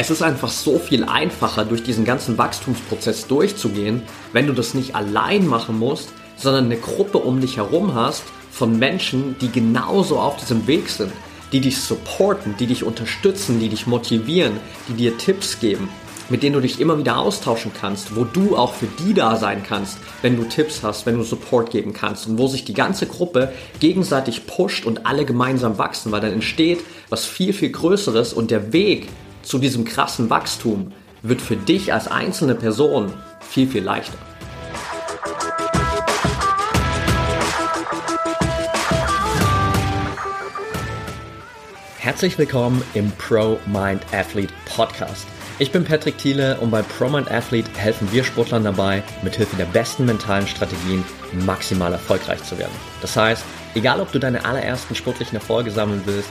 Es ist einfach so viel einfacher, durch diesen ganzen Wachstumsprozess durchzugehen, wenn du das nicht allein machen musst, sondern eine Gruppe um dich herum hast von Menschen, die genauso auf diesem Weg sind, die dich supporten, die dich unterstützen, die dich motivieren, die dir Tipps geben, mit denen du dich immer wieder austauschen kannst, wo du auch für die da sein kannst, wenn du Tipps hast, wenn du Support geben kannst und wo sich die ganze Gruppe gegenseitig pusht und alle gemeinsam wachsen, weil dann entsteht was viel, viel Größeres und der Weg zu diesem krassen Wachstum wird für dich als einzelne Person viel, viel leichter. Herzlich willkommen im Pro Mind Athlete Podcast. Ich bin Patrick Thiele und bei ProMind Athlete helfen wir Sportlern dabei, mithilfe der besten mentalen Strategien maximal erfolgreich zu werden. Das heißt, egal ob du deine allerersten sportlichen Erfolge sammeln willst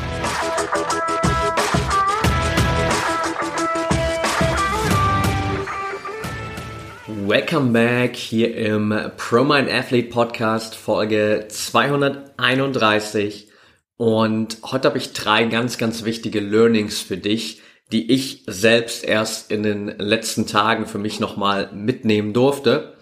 Welcome back hier im ProMind Athlete Podcast Folge 231 und heute habe ich drei ganz, ganz wichtige Learnings für dich, die ich selbst erst in den letzten Tagen für mich nochmal mitnehmen durfte.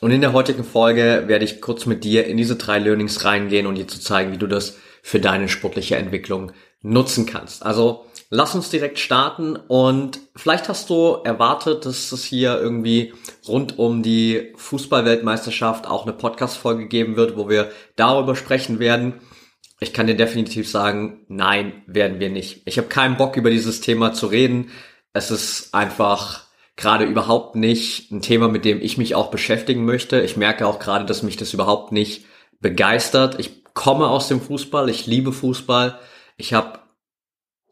Und in der heutigen Folge werde ich kurz mit dir in diese drei Learnings reingehen und dir zu zeigen, wie du das für deine sportliche Entwicklung nutzen kannst. Also lass uns direkt starten und vielleicht hast du erwartet, dass es hier irgendwie rund um die Fußballweltmeisterschaft auch eine Podcast-Folge geben wird, wo wir darüber sprechen werden. Ich kann dir definitiv sagen, nein, werden wir nicht. Ich habe keinen Bock über dieses Thema zu reden. Es ist einfach gerade überhaupt nicht ein Thema, mit dem ich mich auch beschäftigen möchte. Ich merke auch gerade, dass mich das überhaupt nicht begeistert. Ich komme aus dem Fußball, ich liebe Fußball. Ich habe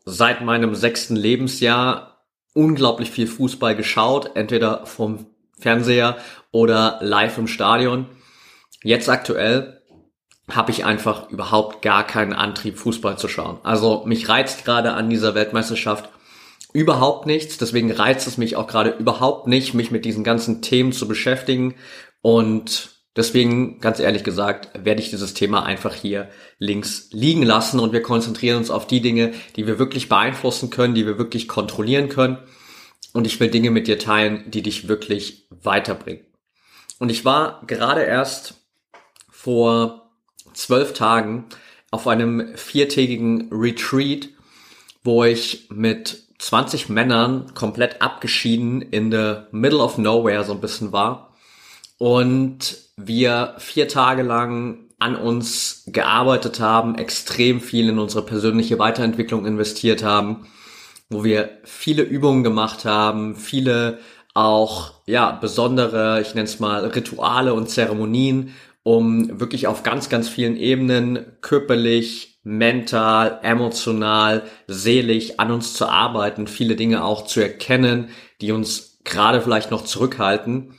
seit meinem sechsten Lebensjahr unglaublich viel Fußball geschaut, entweder vom Fernseher oder live im Stadion. Jetzt aktuell habe ich einfach überhaupt gar keinen Antrieb, Fußball zu schauen. Also mich reizt gerade an dieser Weltmeisterschaft überhaupt nichts. Deswegen reizt es mich auch gerade überhaupt nicht, mich mit diesen ganzen Themen zu beschäftigen. Und Deswegen, ganz ehrlich gesagt, werde ich dieses Thema einfach hier links liegen lassen und wir konzentrieren uns auf die Dinge, die wir wirklich beeinflussen können, die wir wirklich kontrollieren können. Und ich will Dinge mit dir teilen, die dich wirklich weiterbringen. Und ich war gerade erst vor zwölf Tagen auf einem viertägigen Retreat, wo ich mit 20 Männern komplett abgeschieden in the middle of nowhere so ein bisschen war. Und wir vier Tage lang an uns gearbeitet haben, extrem viel in unsere persönliche Weiterentwicklung investiert haben, wo wir viele Übungen gemacht haben, viele auch ja besondere, ich nenne es mal Rituale und Zeremonien, um wirklich auf ganz ganz vielen Ebenen körperlich, mental, emotional, seelisch an uns zu arbeiten, viele Dinge auch zu erkennen, die uns gerade vielleicht noch zurückhalten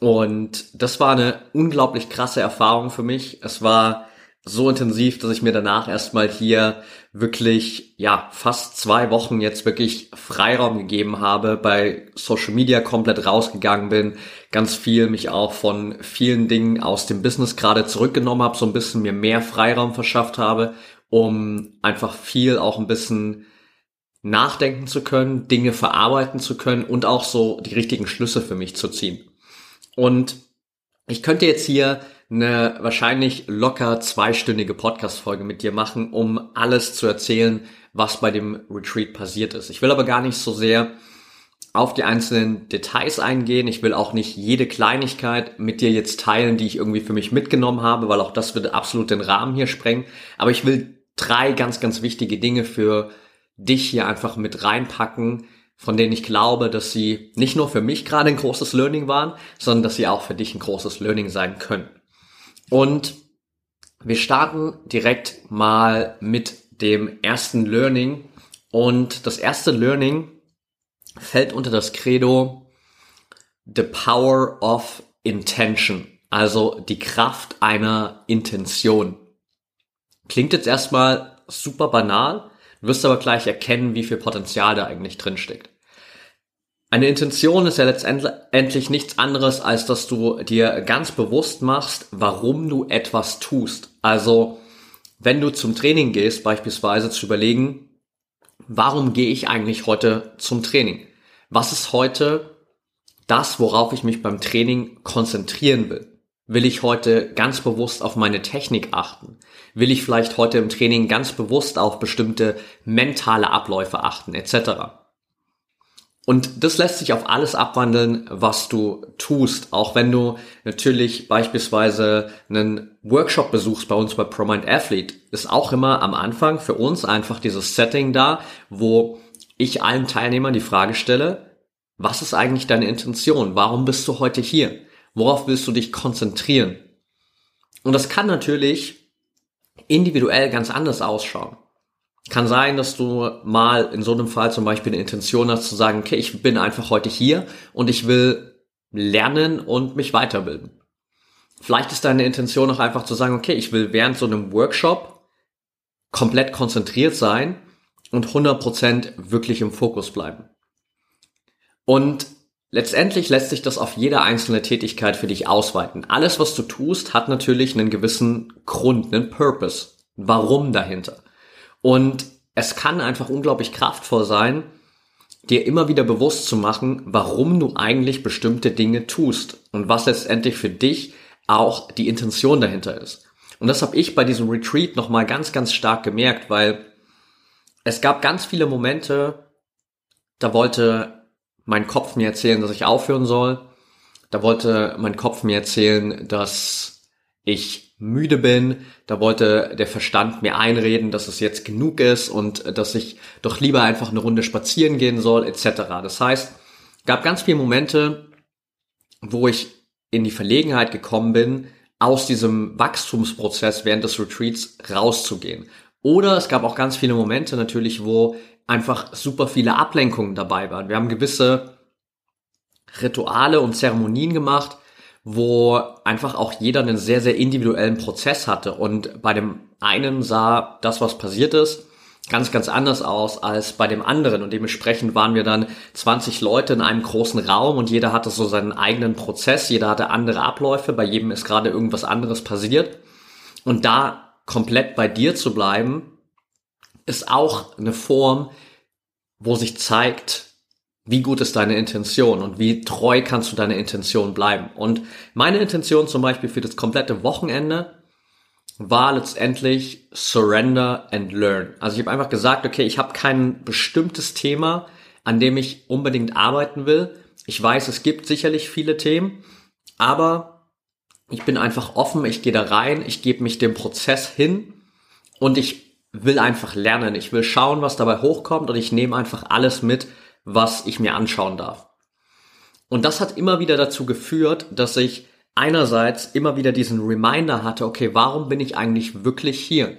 und das war eine unglaublich krasse Erfahrung für mich. Es war so intensiv, dass ich mir danach erstmal hier wirklich, ja, fast zwei Wochen jetzt wirklich Freiraum gegeben habe, bei Social Media komplett rausgegangen bin, ganz viel mich auch von vielen Dingen aus dem Business gerade zurückgenommen habe, so ein bisschen mir mehr Freiraum verschafft habe, um einfach viel auch ein bisschen nachdenken zu können, Dinge verarbeiten zu können und auch so die richtigen Schlüsse für mich zu ziehen. Und ich könnte jetzt hier eine wahrscheinlich locker zweistündige Podcast-Folge mit dir machen, um alles zu erzählen, was bei dem Retreat passiert ist. Ich will aber gar nicht so sehr auf die einzelnen Details eingehen. Ich will auch nicht jede Kleinigkeit mit dir jetzt teilen, die ich irgendwie für mich mitgenommen habe, weil auch das würde absolut den Rahmen hier sprengen. Aber ich will drei ganz, ganz wichtige Dinge für dich hier einfach mit reinpacken, von denen ich glaube, dass sie nicht nur für mich gerade ein großes Learning waren, sondern dass sie auch für dich ein großes Learning sein können. Und wir starten direkt mal mit dem ersten Learning. Und das erste Learning fällt unter das Credo The Power of Intention, also die Kraft einer Intention. Klingt jetzt erstmal super banal, wirst aber gleich erkennen, wie viel Potenzial da eigentlich drin steckt. Eine Intention ist ja letztendlich nichts anderes, als dass du dir ganz bewusst machst, warum du etwas tust. Also, wenn du zum Training gehst, beispielsweise zu überlegen, warum gehe ich eigentlich heute zum Training? Was ist heute das, worauf ich mich beim Training konzentrieren will? Will ich heute ganz bewusst auf meine Technik achten? Will ich vielleicht heute im Training ganz bewusst auf bestimmte mentale Abläufe achten, etc.? Und das lässt sich auf alles abwandeln, was du tust. Auch wenn du natürlich beispielsweise einen Workshop besuchst bei uns bei ProMind Athlete, ist auch immer am Anfang für uns einfach dieses Setting da, wo ich allen Teilnehmern die Frage stelle, was ist eigentlich deine Intention? Warum bist du heute hier? Worauf willst du dich konzentrieren? Und das kann natürlich individuell ganz anders ausschauen. Kann sein, dass du mal in so einem Fall zum Beispiel eine Intention hast zu sagen, okay, ich bin einfach heute hier und ich will lernen und mich weiterbilden. Vielleicht ist deine Intention auch einfach zu sagen, okay, ich will während so einem Workshop komplett konzentriert sein und 100% wirklich im Fokus bleiben. Und letztendlich lässt sich das auf jede einzelne Tätigkeit für dich ausweiten. Alles, was du tust, hat natürlich einen gewissen Grund, einen Purpose, Warum dahinter. Und es kann einfach unglaublich kraftvoll sein, dir immer wieder bewusst zu machen, warum du eigentlich bestimmte Dinge tust und was letztendlich für dich auch die Intention dahinter ist. Und das habe ich bei diesem Retreat nochmal ganz, ganz stark gemerkt, weil es gab ganz viele Momente, da wollte mein Kopf mir erzählen, dass ich aufhören soll. Da wollte mein Kopf mir erzählen, dass ich müde bin. Da wollte der Verstand mir einreden, dass es jetzt genug ist und dass ich doch lieber einfach eine Runde spazieren gehen soll, etc. Das heißt, gab ganz viele Momente, wo ich in die Verlegenheit gekommen bin, aus diesem Wachstumsprozess während des Retreats rauszugehen. Oder es gab auch ganz viele Momente natürlich, wo einfach super viele Ablenkungen dabei waren. Wir haben gewisse Rituale und Zeremonien gemacht, wo einfach auch jeder einen sehr, sehr individuellen Prozess hatte. Und bei dem einen sah das, was passiert ist, ganz, ganz anders aus als bei dem anderen. Und dementsprechend waren wir dann 20 Leute in einem großen Raum und jeder hatte so seinen eigenen Prozess, jeder hatte andere Abläufe, bei jedem ist gerade irgendwas anderes passiert. Und da komplett bei dir zu bleiben, ist auch eine Form, wo sich zeigt, wie gut ist deine Intention und wie treu kannst du deiner Intention bleiben. Und meine Intention zum Beispiel für das komplette Wochenende war letztendlich Surrender and Learn. Also ich habe einfach gesagt, okay, ich habe kein bestimmtes Thema, an dem ich unbedingt arbeiten will. Ich weiß, es gibt sicherlich viele Themen, aber ich bin einfach offen, ich gehe da rein, ich gebe mich dem Prozess hin und ich will einfach lernen. Ich will schauen, was dabei hochkommt und ich nehme einfach alles mit, was ich mir anschauen darf. Und das hat immer wieder dazu geführt, dass ich einerseits immer wieder diesen Reminder hatte, okay, warum bin ich eigentlich wirklich hier?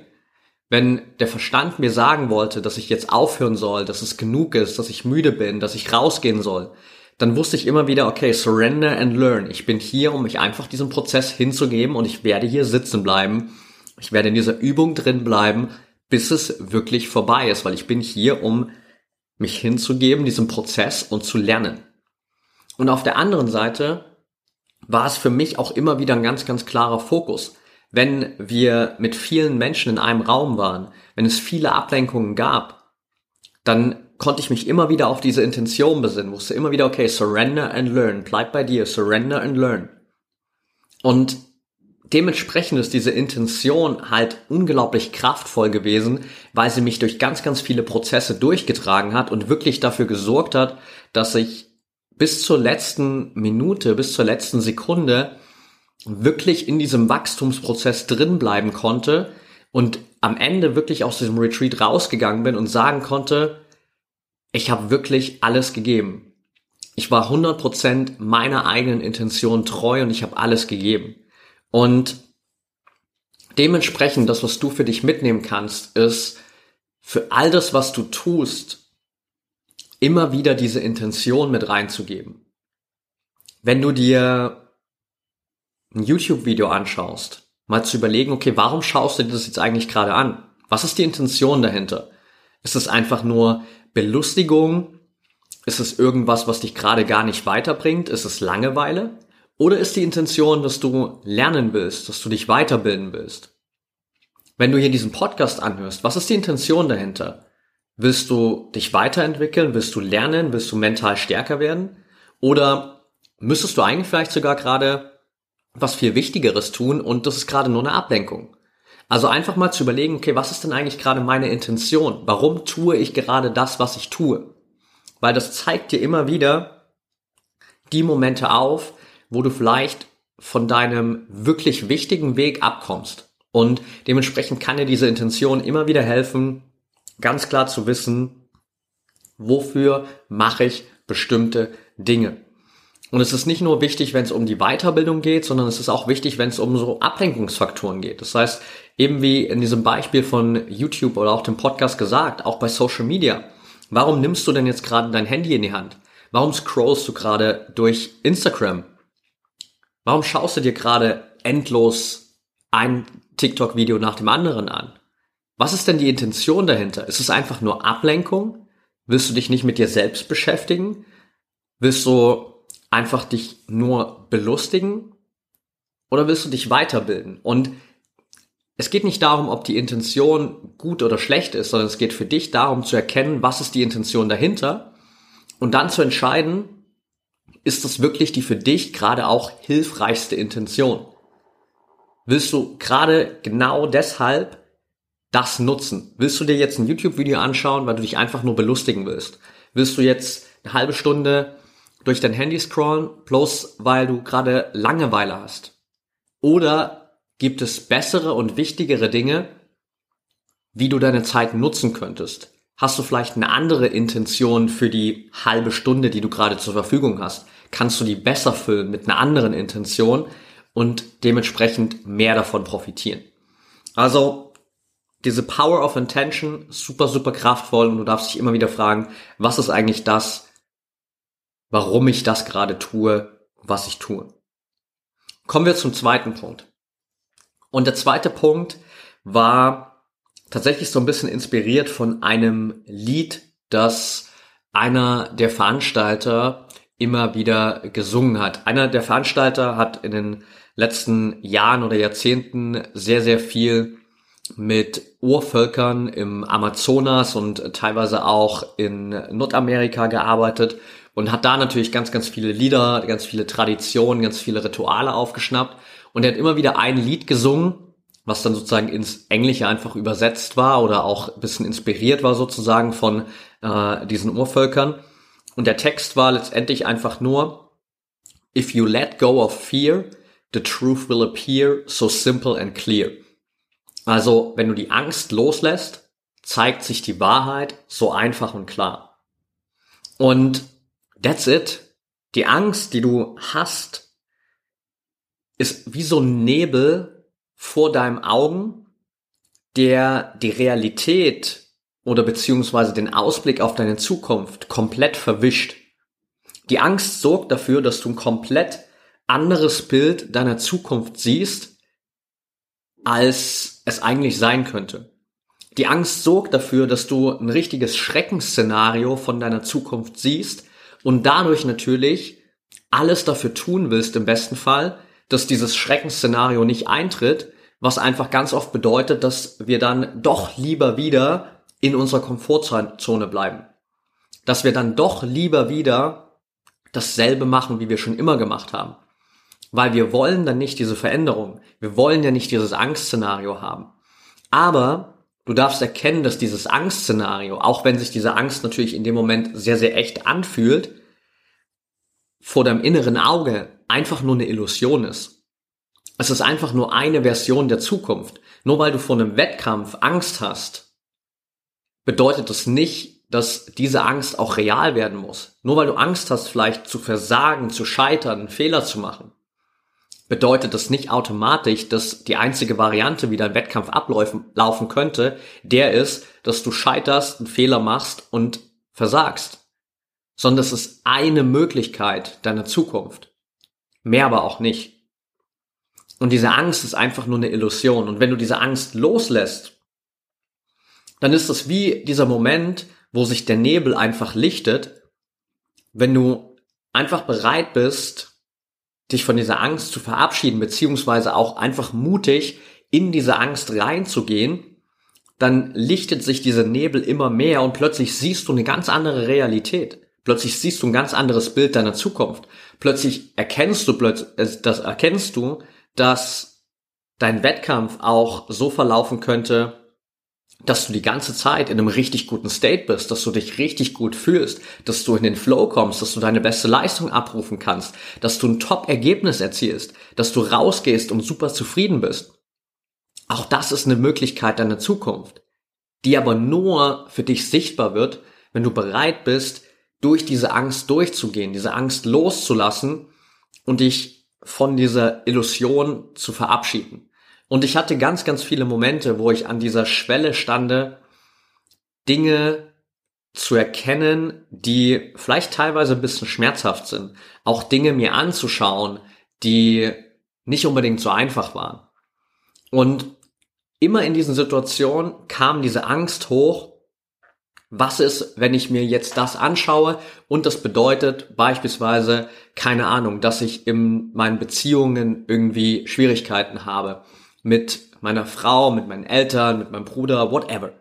Wenn der Verstand mir sagen wollte, dass ich jetzt aufhören soll, dass es genug ist, dass ich müde bin, dass ich rausgehen soll, dann wusste ich immer wieder, okay, surrender and learn. Ich bin hier, um mich einfach diesem Prozess hinzugeben und ich werde hier sitzen bleiben. Ich werde in dieser Übung drin bleiben, bis es wirklich vorbei ist, weil ich bin hier, um mich hinzugeben, diesem Prozess und zu lernen. Und auf der anderen Seite war es für mich auch immer wieder ein ganz, ganz klarer Fokus. Wenn wir mit vielen Menschen in einem Raum waren, wenn es viele Ablenkungen gab, dann konnte ich mich immer wieder auf diese Intention besinnen, wusste immer wieder, okay, surrender and learn, bleib bei dir, surrender and learn. Und dementsprechend ist diese Intention halt unglaublich kraftvoll gewesen, weil sie mich durch ganz, ganz viele Prozesse durchgetragen hat und wirklich dafür gesorgt hat, dass ich bis zur letzten Minute, bis zur letzten Sekunde wirklich in diesem Wachstumsprozess drin bleiben konnte und am Ende wirklich aus diesem Retreat rausgegangen bin und sagen konnte, ich habe wirklich alles gegeben. Ich war 100% meiner eigenen Intention treu und ich habe alles gegeben. Und dementsprechend, das, was du für dich mitnehmen kannst, ist für all das, was du tust, immer wieder diese Intention mit reinzugeben. Wenn du dir ein YouTube-Video anschaust mal zu überlegen, okay, warum schaust du dir das jetzt eigentlich gerade an? Was ist die Intention dahinter? Ist es einfach nur Belustigung? Ist es irgendwas, was dich gerade gar nicht weiterbringt? Ist es Langeweile? Oder ist die Intention, dass du lernen willst, dass du dich weiterbilden willst? Wenn du hier diesen Podcast anhörst, was ist die Intention dahinter? Willst du dich weiterentwickeln? Willst du lernen? Willst du mental stärker werden? Oder müsstest du eigentlich vielleicht sogar gerade was viel Wichtigeres tun und das ist gerade nur eine Ablenkung? Also einfach mal zu überlegen, okay, was ist denn eigentlich gerade meine Intention? Warum tue ich gerade das, was ich tue? Weil das zeigt dir immer wieder die Momente auf, wo du vielleicht von deinem wirklich wichtigen Weg abkommst. Und dementsprechend kann dir diese Intention immer wieder helfen, ganz klar zu wissen, wofür mache ich bestimmte Dinge. Und es ist nicht nur wichtig, wenn es um die Weiterbildung geht, sondern es ist auch wichtig, wenn es um so Ablenkungsfaktoren geht. Das heißt, eben wie in diesem Beispiel von YouTube oder auch dem Podcast gesagt, auch bei Social Media. Warum nimmst du denn jetzt gerade dein Handy in die Hand? Warum scrollst du gerade durch Instagram? Warum schaust du dir gerade endlos ein TikTok-Video nach dem anderen an? Was ist denn die Intention dahinter? Ist es einfach nur Ablenkung? Willst du dich nicht mit dir selbst beschäftigen? Willst du einfach dich nur belustigen? Oder willst du dich weiterbilden? Und es geht nicht darum, ob die Intention gut oder schlecht ist, sondern es geht für dich darum zu erkennen, was ist die Intention dahinter und dann zu entscheiden, ist das wirklich die für dich gerade auch hilfreichste Intention? Willst du gerade genau deshalb das nutzen? Willst du dir jetzt ein YouTube-Video anschauen, weil du dich einfach nur belustigen willst? Willst du jetzt eine halbe Stunde durch dein Handy scrollen, bloß weil du gerade Langeweile hast? Oder gibt es bessere und wichtigere Dinge, wie du deine Zeit nutzen könntest? Hast du vielleicht eine andere Intention für die halbe Stunde, die du gerade zur Verfügung hast? Kannst du die besser füllen mit einer anderen Intention und dementsprechend mehr davon profitieren? Also diese Power of Intention super, super kraftvoll und du darfst dich immer wieder fragen, was ist eigentlich das, warum ich das gerade tue, was ich tue. Kommen wir zum zweiten Punkt. Und der zweite Punkt war tatsächlich so ein bisschen inspiriert von einem Lied, das einer der Veranstalter immer wieder gesungen hat. Einer der Veranstalter hat in den letzten Jahren oder Jahrzehnten sehr, sehr viel mit Urvölkern im Amazonas und teilweise auch in Nordamerika gearbeitet und hat da natürlich ganz, ganz viele Lieder, ganz viele Traditionen, ganz viele Rituale aufgeschnappt. Und er hat immer wieder ein Lied gesungen, was dann sozusagen ins Englische einfach übersetzt war oder auch ein bisschen inspiriert war sozusagen von äh, diesen Urvölkern. Und der Text war letztendlich einfach nur, If you let go of fear, the truth will appear so simple and clear. Also, wenn du die Angst loslässt, zeigt sich die Wahrheit so einfach und klar. Und That's it. Die Angst, die du hast, ist wie so ein Nebel vor deinem Augen, der die Realität oder beziehungsweise den Ausblick auf deine Zukunft komplett verwischt. Die Angst sorgt dafür, dass du ein komplett anderes Bild deiner Zukunft siehst, als es eigentlich sein könnte. Die Angst sorgt dafür, dass du ein richtiges Schreckensszenario von deiner Zukunft siehst, und dadurch natürlich alles dafür tun willst im besten Fall, dass dieses Schreckensszenario nicht eintritt, was einfach ganz oft bedeutet, dass wir dann doch lieber wieder in unserer Komfortzone bleiben. Dass wir dann doch lieber wieder dasselbe machen, wie wir schon immer gemacht haben. Weil wir wollen dann nicht diese Veränderung. Wir wollen ja nicht dieses Angstszenario haben. Aber Du darfst erkennen, dass dieses Angstszenario, auch wenn sich diese Angst natürlich in dem Moment sehr, sehr echt anfühlt, vor deinem inneren Auge einfach nur eine Illusion ist. Es ist einfach nur eine Version der Zukunft. Nur weil du vor einem Wettkampf Angst hast, bedeutet das nicht, dass diese Angst auch real werden muss. Nur weil du Angst hast, vielleicht zu versagen, zu scheitern, Fehler zu machen, bedeutet das nicht automatisch, dass die einzige Variante, wie dein Wettkampf ablaufen laufen könnte, der ist, dass du scheiterst, einen Fehler machst und versagst. Sondern es ist eine Möglichkeit deiner Zukunft. Mehr aber auch nicht. Und diese Angst ist einfach nur eine Illusion. Und wenn du diese Angst loslässt, dann ist es wie dieser Moment, wo sich der Nebel einfach lichtet, wenn du einfach bereit bist, dich von dieser Angst zu verabschieden, beziehungsweise auch einfach mutig in diese Angst reinzugehen, dann lichtet sich dieser Nebel immer mehr und plötzlich siehst du eine ganz andere Realität. Plötzlich siehst du ein ganz anderes Bild deiner Zukunft. Plötzlich erkennst du, das erkennst du, dass dein Wettkampf auch so verlaufen könnte, dass du die ganze Zeit in einem richtig guten State bist, dass du dich richtig gut fühlst, dass du in den Flow kommst, dass du deine beste Leistung abrufen kannst, dass du ein Top-Ergebnis erzielst, dass du rausgehst und super zufrieden bist. Auch das ist eine Möglichkeit deiner Zukunft, die aber nur für dich sichtbar wird, wenn du bereit bist, durch diese Angst durchzugehen, diese Angst loszulassen und dich von dieser Illusion zu verabschieden. Und ich hatte ganz, ganz viele Momente, wo ich an dieser Schwelle stande, Dinge zu erkennen, die vielleicht teilweise ein bisschen schmerzhaft sind. Auch Dinge mir anzuschauen, die nicht unbedingt so einfach waren. Und immer in diesen Situationen kam diese Angst hoch, was ist, wenn ich mir jetzt das anschaue und das bedeutet beispielsweise, keine Ahnung, dass ich in meinen Beziehungen irgendwie Schwierigkeiten habe mit meiner Frau, mit meinen Eltern, mit meinem Bruder, whatever.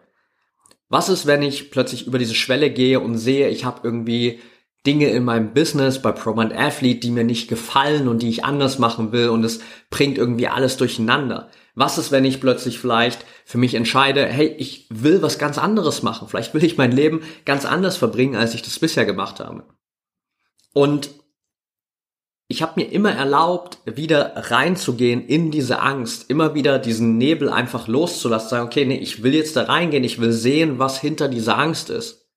Was ist, wenn ich plötzlich über diese Schwelle gehe und sehe, ich habe irgendwie Dinge in meinem Business bei ProMind Athlete, die mir nicht gefallen und die ich anders machen will und es bringt irgendwie alles durcheinander. Was ist, wenn ich plötzlich vielleicht für mich entscheide, hey, ich will was ganz anderes machen. Vielleicht will ich mein Leben ganz anders verbringen, als ich das bisher gemacht habe. Und ich habe mir immer erlaubt, wieder reinzugehen in diese Angst, immer wieder diesen Nebel einfach loszulassen, sagen, okay, nee, ich will jetzt da reingehen, ich will sehen, was hinter dieser Angst ist.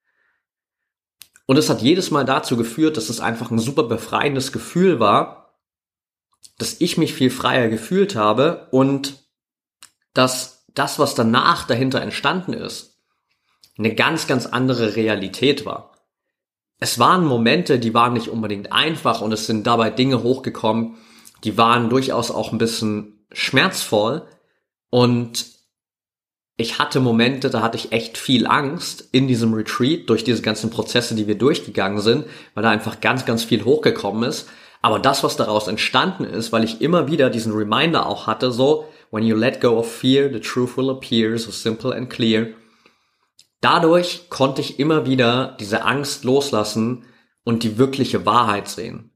Und es hat jedes Mal dazu geführt, dass es einfach ein super befreiendes Gefühl war, dass ich mich viel freier gefühlt habe und dass das, was danach dahinter entstanden ist, eine ganz, ganz andere Realität war es waren Momente, die waren nicht unbedingt einfach und es sind dabei Dinge hochgekommen, die waren durchaus auch ein bisschen schmerzvoll und ich hatte Momente, da hatte ich echt viel Angst in diesem Retreat durch diese ganzen Prozesse, die wir durchgegangen sind, weil da einfach ganz, ganz viel hochgekommen ist. Aber das, was daraus entstanden ist, weil ich immer wieder diesen Reminder auch hatte, so, when you let go of fear, the truth will appear, so simple and clear. Dadurch konnte ich immer wieder diese Angst loslassen und die wirkliche Wahrheit sehen.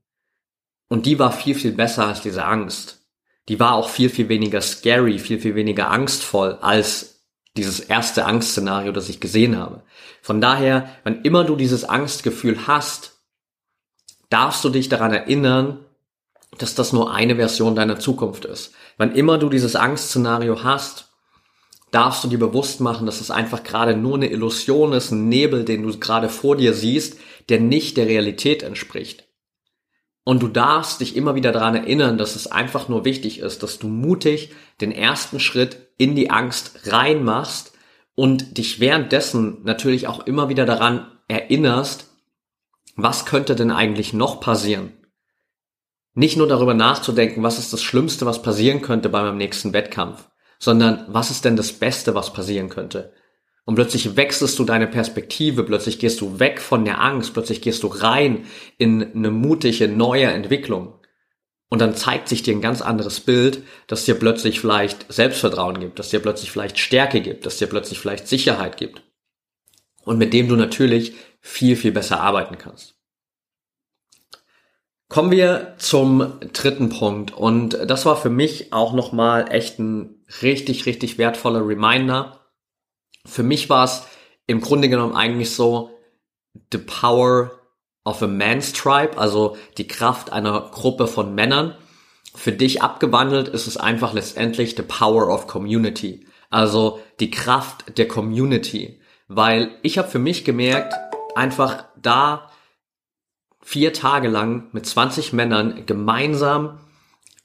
Und die war viel, viel besser als diese Angst. Die war auch viel, viel weniger scary, viel, viel weniger angstvoll als dieses erste Angstszenario, das ich gesehen habe. Von daher, wann immer du dieses Angstgefühl hast, darfst du dich daran erinnern, dass das nur eine Version deiner Zukunft ist. Wann immer du dieses Angstszenario hast, darfst du dir bewusst machen, dass es einfach gerade nur eine Illusion ist, ein Nebel, den du gerade vor dir siehst, der nicht der Realität entspricht. Und du darfst dich immer wieder daran erinnern, dass es einfach nur wichtig ist, dass du mutig den ersten Schritt in die Angst reinmachst und dich währenddessen natürlich auch immer wieder daran erinnerst, was könnte denn eigentlich noch passieren? Nicht nur darüber nachzudenken, was ist das Schlimmste, was passieren könnte bei meinem nächsten Wettkampf, sondern was ist denn das Beste, was passieren könnte? Und plötzlich wechselst du deine Perspektive, plötzlich gehst du weg von der Angst, plötzlich gehst du rein in eine mutige neue Entwicklung. Und dann zeigt sich dir ein ganz anderes Bild, das dir plötzlich vielleicht Selbstvertrauen gibt, das dir plötzlich vielleicht Stärke gibt, das dir plötzlich vielleicht Sicherheit gibt. Und mit dem du natürlich viel, viel besser arbeiten kannst. Kommen wir zum dritten Punkt. Und das war für mich auch nochmal echt ein richtig, richtig wertvoller Reminder. Für mich war es im Grunde genommen eigentlich so the power of a man's tribe, also die Kraft einer Gruppe von Männern. Für dich abgewandelt ist es einfach letztendlich the power of community, also die Kraft der Community, weil ich habe für mich gemerkt, einfach da vier Tage lang mit 20 Männern gemeinsam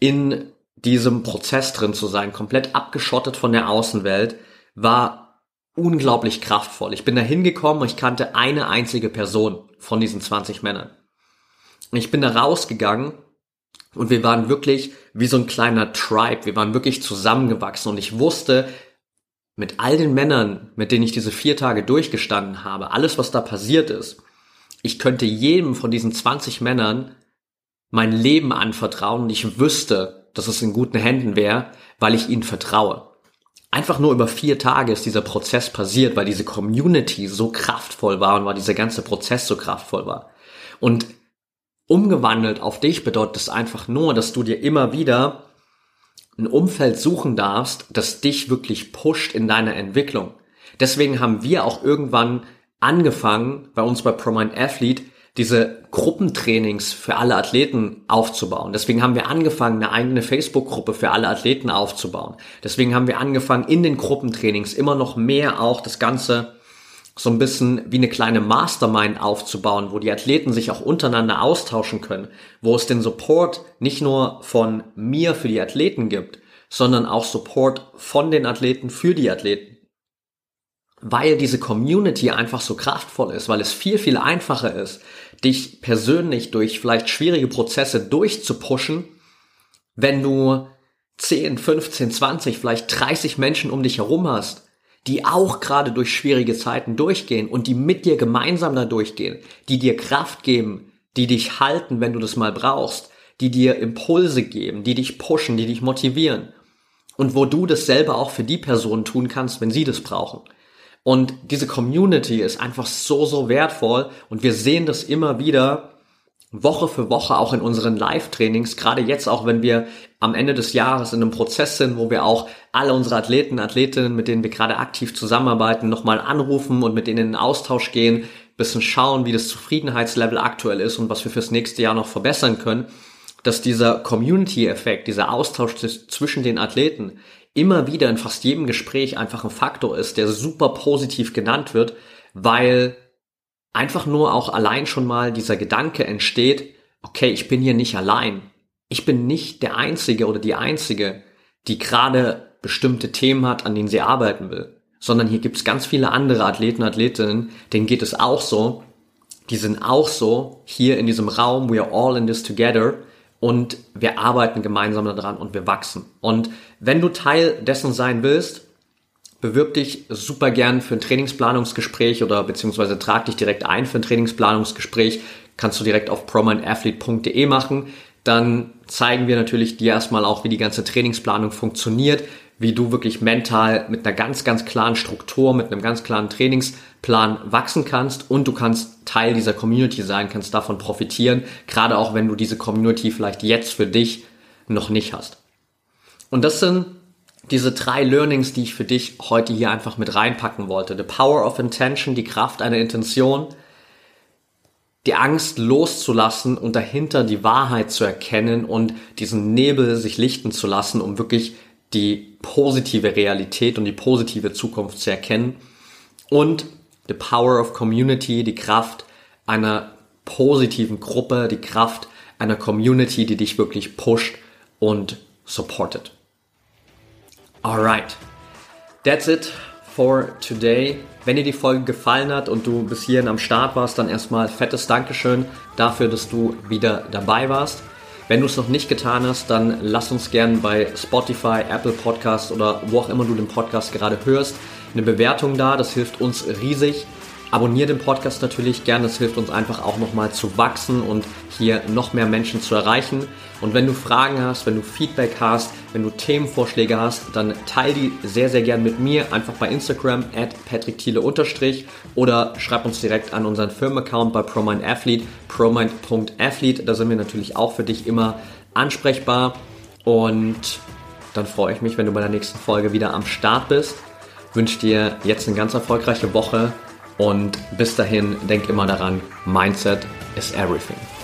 in diesem Prozess drin zu sein, komplett abgeschottet von der Außenwelt, war unglaublich kraftvoll. Ich bin da hingekommen und ich kannte eine einzige Person von diesen 20 Männern. Ich bin da rausgegangen Und wir waren wirklich wie so ein kleiner Tribe. Wir waren wirklich zusammengewachsen und ich wusste, mit all den Männern, mit denen ich diese vier Tage durchgestanden habe, alles, was da passiert ist, ich könnte jedem von diesen 20 Männern mein Leben anvertrauen und ich wüsste, dass es in guten Händen wäre, weil ich ihnen vertraue. Einfach nur über vier Tage ist dieser Prozess passiert, weil diese Community so kraftvoll war und weil dieser ganze Prozess so kraftvoll war. Und umgewandelt auf dich bedeutet es einfach nur, dass du dir immer wieder ein Umfeld suchen darfst, das dich wirklich pusht in deiner Entwicklung. Deswegen haben wir auch irgendwann angefangen, bei uns bei ProMind Athlete, diese Gruppentrainings für alle Athleten aufzubauen. Deswegen haben wir angefangen, eine eigene Facebook-Gruppe für alle Athleten aufzubauen. Deswegen haben wir angefangen, in den Gruppentrainings immer noch mehr auch das Ganze so ein bisschen wie eine kleine Mastermind aufzubauen, wo die Athleten sich auch untereinander austauschen können, wo es den Support nicht nur von mir für die Athleten gibt, sondern auch Support von den Athleten für die Athleten. Weil diese Community einfach so kraftvoll ist, weil es viel, viel einfacher ist, dich persönlich durch vielleicht schwierige Prozesse durchzupushen, wenn du 10, 15, 20, vielleicht 30 Menschen um dich herum hast, die auch gerade durch schwierige Zeiten durchgehen und die mit dir gemeinsam da durchgehen, die dir Kraft geben, die dich halten, wenn du das mal brauchst, die dir Impulse geben, die dich pushen, die dich motivieren und wo du dasselbe auch für die Personen tun kannst, wenn sie das brauchen. Und diese Community ist einfach so, so wertvoll. Und wir sehen das immer wieder, Woche für Woche auch in unseren Live-Trainings, gerade jetzt auch, wenn wir am Ende des Jahres in einem Prozess sind, wo wir auch alle unsere Athleten, Athletinnen, mit denen wir gerade aktiv zusammenarbeiten, nochmal anrufen und mit denen in den Austausch gehen, bisschen schauen, wie das Zufriedenheitslevel aktuell ist und was wir fürs nächste Jahr noch verbessern können, dass dieser Community-Effekt, dieser Austausch zwischen den Athleten immer wieder in fast jedem Gespräch einfach ein Faktor ist, der super positiv genannt wird, weil einfach nur auch allein schon mal dieser Gedanke entsteht, okay, ich bin hier nicht allein. Ich bin nicht der Einzige oder die Einzige, die gerade bestimmte Themen hat, an denen sie arbeiten will, sondern hier gibt es ganz viele andere Athleten, Athletinnen, denen geht es auch so. Die sind auch so hier in diesem Raum, we are all in this together und wir arbeiten gemeinsam daran und wir wachsen. Und wenn du Teil dessen sein willst, bewirb dich super gern für ein Trainingsplanungsgespräch oder beziehungsweise trag dich direkt ein für ein Trainingsplanungsgespräch. Kannst du direkt auf promindathlete.de machen. Dann zeigen wir natürlich dir erstmal auch, wie die ganze Trainingsplanung funktioniert, wie du wirklich mental mit einer ganz, ganz klaren Struktur, mit einem ganz klaren Trainingsplan wachsen kannst und du kannst Teil dieser Community sein, kannst davon profitieren, gerade auch wenn du diese Community vielleicht jetzt für dich noch nicht hast. Und das sind diese drei Learnings, die ich für dich heute hier einfach mit reinpacken wollte. The Power of Intention, die Kraft einer Intention, die Angst loszulassen und dahinter die Wahrheit zu erkennen und diesen Nebel sich lichten zu lassen, um wirklich die positive Realität und die positive Zukunft zu erkennen. Und the power of community, die Kraft einer positiven Gruppe, die Kraft einer Community, die dich wirklich pusht und supportet. Alright. That's it for today. Wenn dir die Folge gefallen hat und du bis hierhin am Start warst, dann erstmal fettes Dankeschön dafür, dass du wieder dabei warst. Wenn du es noch nicht getan hast, dann lass uns gern bei Spotify, Apple Podcasts oder wo auch immer du den Podcast gerade hörst, eine Bewertung da. Das hilft uns riesig. Abonnier den Podcast natürlich gerne, das hilft uns einfach auch nochmal zu wachsen und hier noch mehr Menschen zu erreichen. Und wenn du Fragen hast, wenn du Feedback hast, wenn du Themenvorschläge hast, dann teile die sehr, sehr gern mit mir, einfach bei Instagram at patrickthiele oder schreib uns direkt an unseren Firmenaccount bei ProMindAthlete, promind.athlete, da sind wir natürlich auch für dich immer ansprechbar und dann freue ich mich, wenn du bei der nächsten Folge wieder am Start bist. Wünsche dir jetzt eine ganz erfolgreiche Woche und bis dahin, denk immer daran, Mindset is everything.